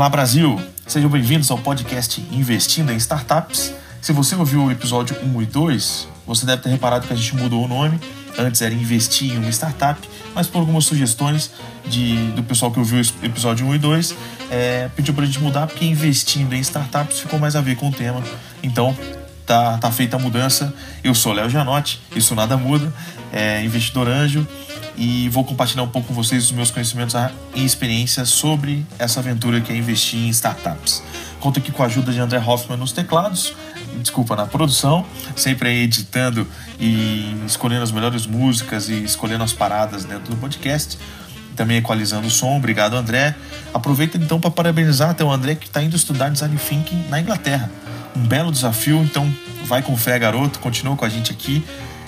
Olá Brasil, sejam bem-vindos ao podcast Investindo em Startups. Se você ouviu o episódio 1 e 2, você deve ter reparado que a gente mudou o nome. Antes era Investir em uma Startup, mas por algumas sugestões de, do pessoal que ouviu o episódio 1 e 2, é, pediu para a gente mudar porque investindo em startups ficou mais a ver com o tema. Então, tá, tá feita a mudança. Eu sou Léo Janotti, isso nada muda, é investidor anjo e vou compartilhar um pouco com vocês os meus conhecimentos e experiências sobre essa aventura que é investir em startups. Conto aqui com a ajuda de André Hoffman nos teclados, desculpa, na produção, sempre aí editando e escolhendo as melhores músicas e escolhendo as paradas dentro do podcast. Também equalizando o som, obrigado André. Aproveita então para parabenizar até o André que está indo estudar Design Thinking na Inglaterra. Um belo desafio, então vai com fé, garoto, continua com a gente aqui.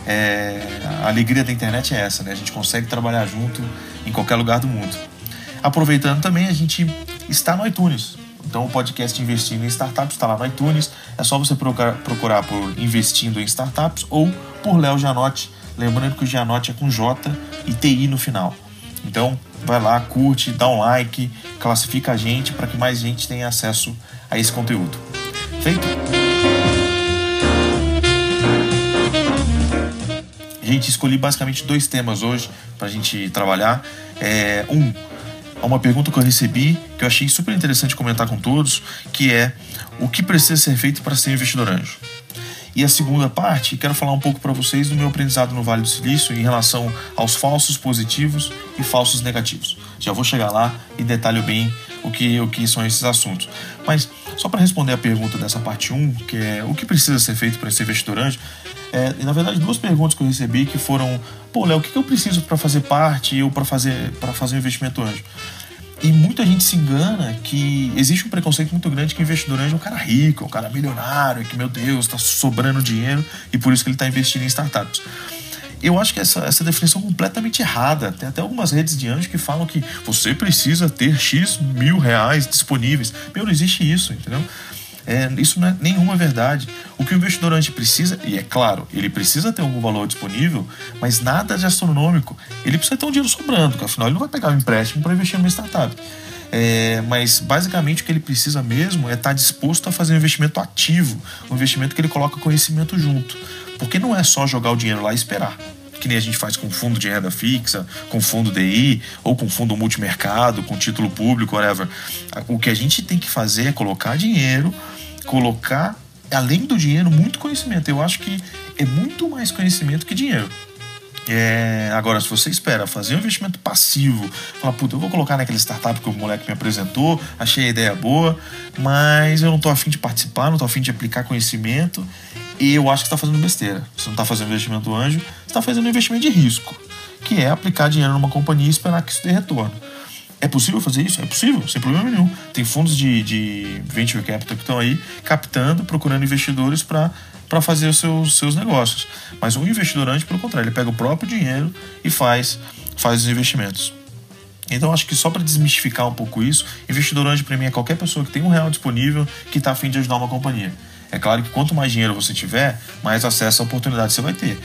É, a alegria da internet é essa, né? A gente consegue trabalhar junto em qualquer lugar do mundo. Aproveitando também, a gente está no iTunes. Então, o podcast Investindo em Startups está lá no iTunes. É só você procurar, procurar por Investindo em Startups ou por Léo Gianotti. Lembrando que o Gianotti é com J e TI no final. Então, vai lá, curte, dá um like, classifica a gente para que mais gente tenha acesso a esse conteúdo. Feito? Gente, escolhi basicamente dois temas hoje para a gente trabalhar. É, um, uma pergunta que eu recebi que eu achei super interessante comentar com todos, que é o que precisa ser feito para ser investidor anjo. E a segunda parte, quero falar um pouco para vocês do meu aprendizado no Vale do Silício em relação aos falsos positivos e falsos negativos. Já vou chegar lá e detalho bem o que, o que são esses assuntos. Mas só para responder a pergunta dessa parte 1, que é o que precisa ser feito para ser investidor anjo, é, na verdade duas perguntas que eu recebi que foram, pô, Léo, o que eu preciso para fazer parte ou para fazer para fazer um investimento anjo? E muita gente se engana que existe um preconceito muito grande que investidor anjo é um cara rico, é um cara milionário, que, meu Deus, está sobrando dinheiro e por isso que ele está investindo em startups. Eu acho que essa, essa definição é completamente errada. Tem até algumas redes de anjo que falam que você precisa ter X mil reais disponíveis. Meu, não existe isso, entendeu? É, isso não é nenhuma verdade. O que o investidor precisa, e é claro, ele precisa ter algum valor disponível, mas nada de astronômico. Ele precisa ter um dinheiro sobrando, porque afinal ele não vai pegar um empréstimo para investir numa startup. É, mas basicamente o que ele precisa mesmo é estar tá disposto a fazer um investimento ativo, um investimento que ele coloca conhecimento junto. Porque não é só jogar o dinheiro lá e esperar que nem a gente faz com fundo de renda fixa, com fundo DI, ou com fundo multimercado, com título público, whatever. O que a gente tem que fazer é colocar dinheiro, colocar, além do dinheiro, muito conhecimento. Eu acho que é muito mais conhecimento que dinheiro. É, agora, se você espera fazer um investimento passivo, falar, puta, eu vou colocar naquele startup que o moleque me apresentou, achei a ideia boa, mas eu não tô afim de participar, não tô afim de aplicar conhecimento, e eu acho que está fazendo besteira. Você não está fazendo investimento anjo, você está fazendo investimento de risco, que é aplicar dinheiro numa companhia e esperar que isso dê retorno. É possível fazer isso? É possível, sem problema nenhum. Tem fundos de, de venture capital que estão aí captando, procurando investidores para para fazer os seus, seus negócios. Mas o investidor anjo, pelo contrário, ele pega o próprio dinheiro e faz, faz os investimentos. Então acho que só para desmistificar um pouco isso, investidor anjo para mim é qualquer pessoa que tem um real disponível que está afim de ajudar uma companhia. É claro que quanto mais dinheiro você tiver, mais acesso à oportunidade você vai ter.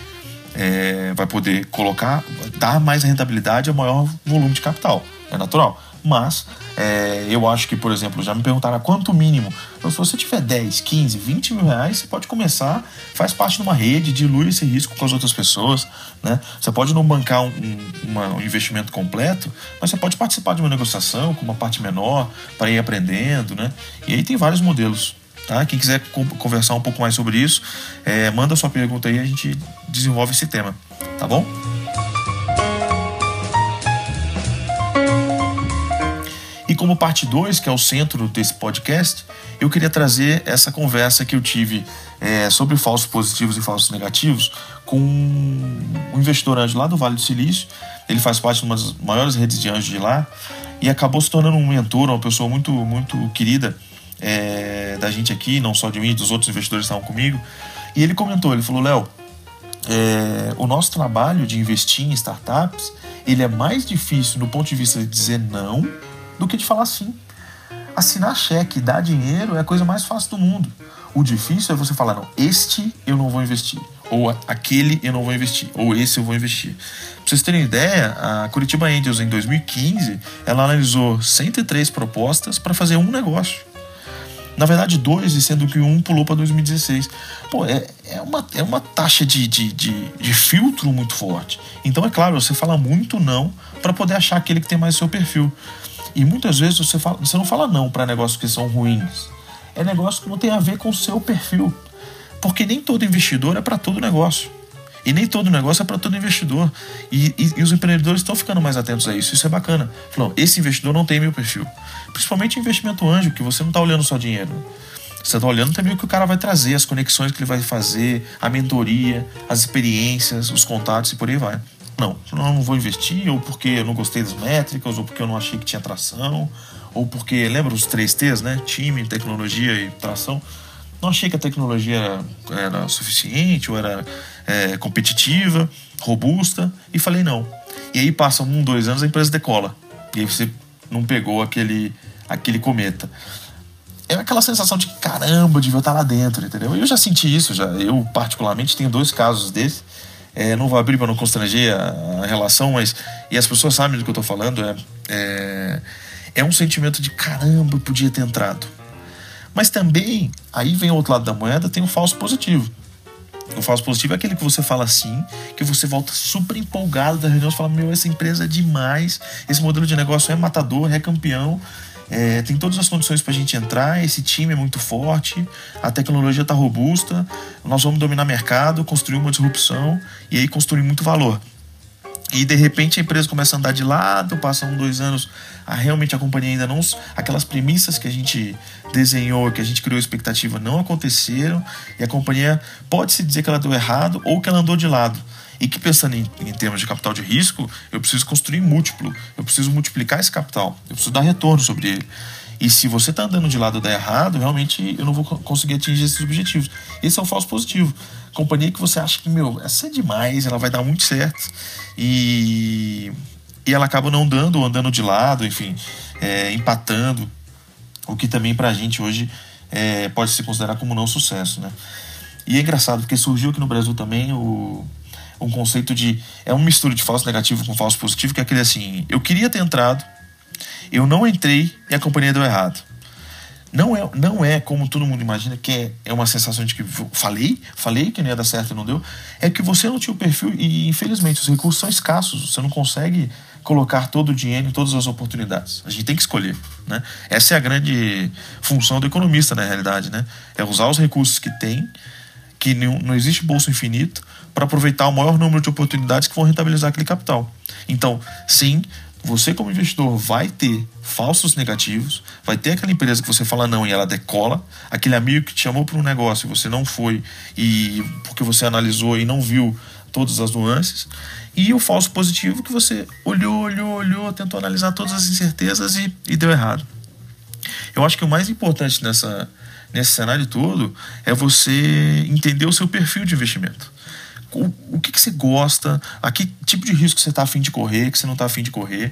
É, vai poder colocar, dar mais rentabilidade a maior volume de capital. É natural. Mas é, eu acho que, por exemplo, já me perguntaram quanto mínimo. Então, se você tiver 10, 15, 20 mil reais, você pode começar, faz parte de uma rede, dilui esse risco com as outras pessoas. Né? Você pode não bancar um, uma, um investimento completo, mas você pode participar de uma negociação com uma parte menor para ir aprendendo. Né? E aí tem vários modelos. Tá? Quem quiser conversar um pouco mais sobre isso, é, manda sua pergunta aí a gente desenvolve esse tema. Tá bom? Como parte 2, que é o centro desse podcast, eu queria trazer essa conversa que eu tive é, sobre falsos positivos e falsos negativos com um investidor anjo lá do Vale do Silício. Ele faz parte de uma das maiores redes de anjos de lá e acabou se tornando um mentor, uma pessoa muito, muito querida é, da gente aqui, não só de mim, dos outros investidores que estavam comigo. E ele comentou, ele falou, Léo, é, o nosso trabalho de investir em startups, ele é mais difícil no ponto de vista de dizer não do que de falar sim. Assinar cheque, dar dinheiro é a coisa mais fácil do mundo. O difícil é você falar, não, este eu não vou investir. Ou aquele eu não vou investir. Ou esse eu vou investir. Pra vocês terem ideia, a Curitiba Angels em 2015, ela analisou 103 propostas para fazer um negócio. Na verdade, dois, sendo que um pulou para 2016. Pô, é, é, uma, é uma taxa de, de, de, de filtro muito forte. Então, é claro, você fala muito não para poder achar aquele que tem mais seu perfil. E muitas vezes você, fala, você não fala não para negócios que são ruins. É negócio que não tem a ver com o seu perfil. Porque nem todo investidor é para todo negócio. E nem todo negócio é para todo investidor. E, e, e, os empreendedores estão ficando mais atentos a isso. Isso é bacana. Falou, esse investidor não tem meu perfil. Principalmente investimento anjo, que você não está olhando só dinheiro. Você está olhando também o que o cara vai trazer, as conexões que ele vai fazer, a mentoria, as experiências, os contatos e por aí vai. Não, eu não vou investir, ou porque eu não gostei das métricas, ou porque eu não achei que tinha tração, ou porque, lembra os três T's, né? Time, tecnologia e tração não achei que a tecnologia era, era suficiente ou era é, competitiva, robusta, e falei não. E aí passam um, dois anos, a empresa decola. E aí você não pegou aquele, aquele cometa. É aquela sensação de caramba, devia estar lá dentro, entendeu? Eu já senti isso, já. Eu, particularmente, tenho dois casos desses. É, não vou abrir para não constranger a, a, relação, mas. E as pessoas sabem do que eu estou falando. É, é, é um sentimento de caramba, podia ter entrado mas também, aí vem o outro lado da moeda, tem o falso positivo. O falso positivo é aquele que você fala assim, que você volta super empolgado da reunião, você fala, meu, essa empresa é demais, esse modelo de negócio é matador, é campeão, é, tem todas as condições para a gente entrar, esse time é muito forte, a tecnologia está robusta, nós vamos dominar mercado, construir uma disrupção e aí construir muito valor. E de repente a empresa começa a andar de lado, passam dois anos, a, realmente a companhia ainda não. Aquelas premissas que a gente desenhou, que a gente criou expectativa, não aconteceram, e a companhia pode se dizer que ela deu errado ou que ela andou de lado. E que pensando em, em termos de capital de risco, eu preciso construir múltiplo, eu preciso multiplicar esse capital, eu preciso dar retorno sobre ele. E se você está andando de lado dá errado, realmente eu não vou conseguir atingir esses objetivos. Esse é o falso positivo. Companhia que você acha que, meu, essa é demais, ela vai dar muito certo. E, e ela acaba não dando, andando de lado, enfim, é, empatando. O que também pra gente hoje é, pode se considerar como não sucesso, né? E é engraçado, porque surgiu aqui no Brasil também o, um conceito de. É uma mistura de falso negativo com falso positivo, que é aquele assim: eu queria ter entrado, eu não entrei e a companhia deu errado. Não é, não é como todo mundo imagina, que é, é uma sensação de que falei, falei que não ia dar certo e não deu. É que você não tinha o perfil e, infelizmente, os recursos são escassos. Você não consegue colocar todo o dinheiro em todas as oportunidades. A gente tem que escolher, né? Essa é a grande função do economista, na realidade, né? É usar os recursos que tem, que não, não existe bolso infinito, para aproveitar o maior número de oportunidades que vão rentabilizar aquele capital. Então, sim, você como investidor vai ter falsos negativos, vai ter aquela empresa que você fala não e ela decola, aquele amigo que te chamou para um negócio e você não foi e porque você analisou e não viu todas as nuances, e o falso positivo que você olhou, olhou, olhou, tentou analisar todas as incertezas e, e deu errado. Eu acho que o mais importante nessa, nesse cenário todo é você entender o seu perfil de investimento o, que, que você gosta, a que tipo de risco você está afim de correr, que você não está afim de correr.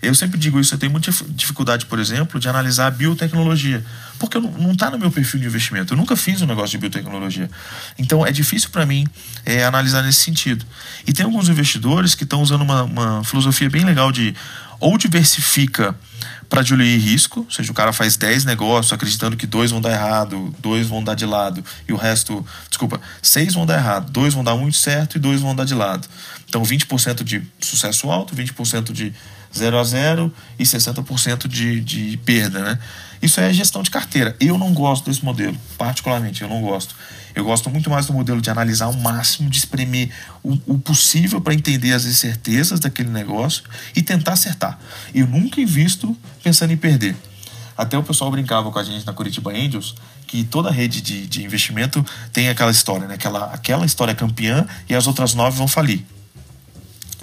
Eu sempre digo isso, eu tenho muita dificuldade, por exemplo, de analisar a biotecnologia, porque não está no meu perfil de investimento. Eu nunca fiz um negócio de biotecnologia. Então é difícil para mim é, analisar nesse sentido. E tem alguns investidores que estão usando uma, uma filosofia bem legal de ou diversifica para diluir risco, ou seja, o cara faz 10 negócios acreditando que dois vão dar errado, dois vão dar de lado e o resto, desculpa, seis vão dar errado, dois vão dar muito certo e dois vão dar de lado. Então 20% de sucesso alto, 20% de 0 a 0 e 60% de, de perda, né? Isso é gestão de carteira. Eu não gosto desse modelo, particularmente, eu não gosto. Eu gosto muito mais do modelo de analisar o máximo, de espremer o, o possível para entender as incertezas daquele negócio e tentar acertar. Eu nunca invisto pensando em perder. Até o pessoal brincava com a gente na Curitiba Angels que toda rede de, de investimento tem aquela história, né? Aquela, aquela história campeã e as outras nove vão falir.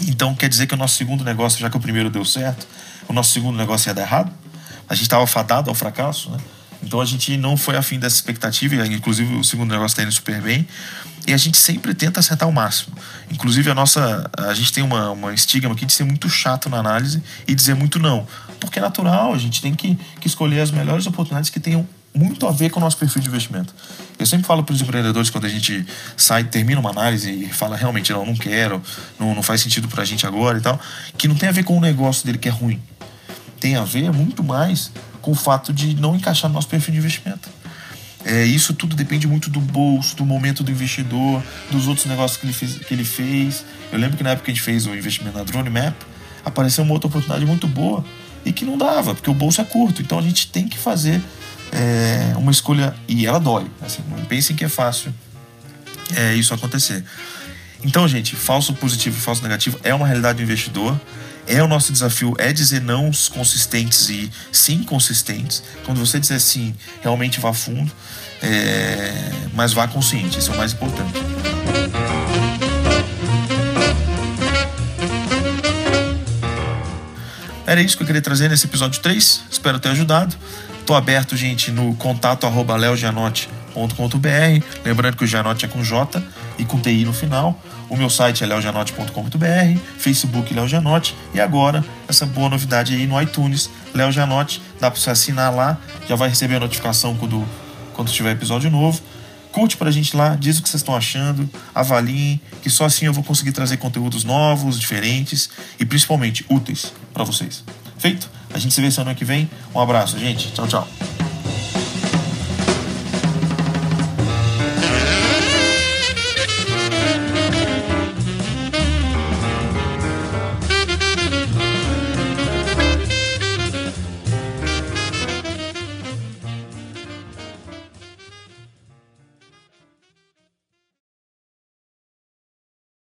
Então quer dizer que o nosso segundo negócio, já que o primeiro deu certo, o nosso segundo negócio ia dar errado? A gente estava fadado ao fracasso, né? Então a gente não foi afim dessa expectativa, inclusive o segundo negócio está indo super bem. E a gente sempre tenta acertar o máximo. Inclusive a nossa. A gente tem uma, uma estigma aqui de ser muito chato na análise e dizer muito não. Porque é natural, a gente tem que, que escolher as melhores oportunidades que tenham muito a ver com o nosso perfil de investimento. Eu sempre falo para os empreendedores quando a gente sai, termina uma análise e fala realmente não, não quero, não, não faz sentido para a gente agora e tal, que não tem a ver com o negócio dele que é ruim. Tem a ver muito mais com o fato de não encaixar no nosso perfil de investimento. É, isso tudo depende muito do bolso, do momento do investidor, dos outros negócios que ele fez. Que ele fez. Eu lembro que na época que a gente fez o investimento na Drone Map, apareceu uma outra oportunidade muito boa e que não dava, porque o bolso é curto. Então a gente tem que fazer é, uma escolha e ela dói. Assim, não pensem que é fácil é, isso acontecer. Então, gente, falso positivo e falso negativo é uma realidade do investidor. É o nosso desafio é dizer não consistentes e sim consistentes. Quando você dizer sim, realmente vá fundo, é, mas vá consciente. Isso é o mais importante. Era isso que eu queria trazer nesse episódio 3. Espero ter ajudado. Estou aberto, gente, no contato arroba leogianote.com.br. Lembrando que o Gianote é com J e com TI no final. O meu site é leogianote.com.br, Facebook Léo Gianote e agora essa boa novidade aí no iTunes, Léo Gianote. Dá para você assinar lá, já vai receber a notificação quando, quando tiver episódio novo. Curte pra gente lá, diz o que vocês estão achando, avaliem, que só assim eu vou conseguir trazer conteúdos novos, diferentes e principalmente úteis para vocês. Feito? A gente se vê semana que vem. Um abraço, gente. Tchau, tchau.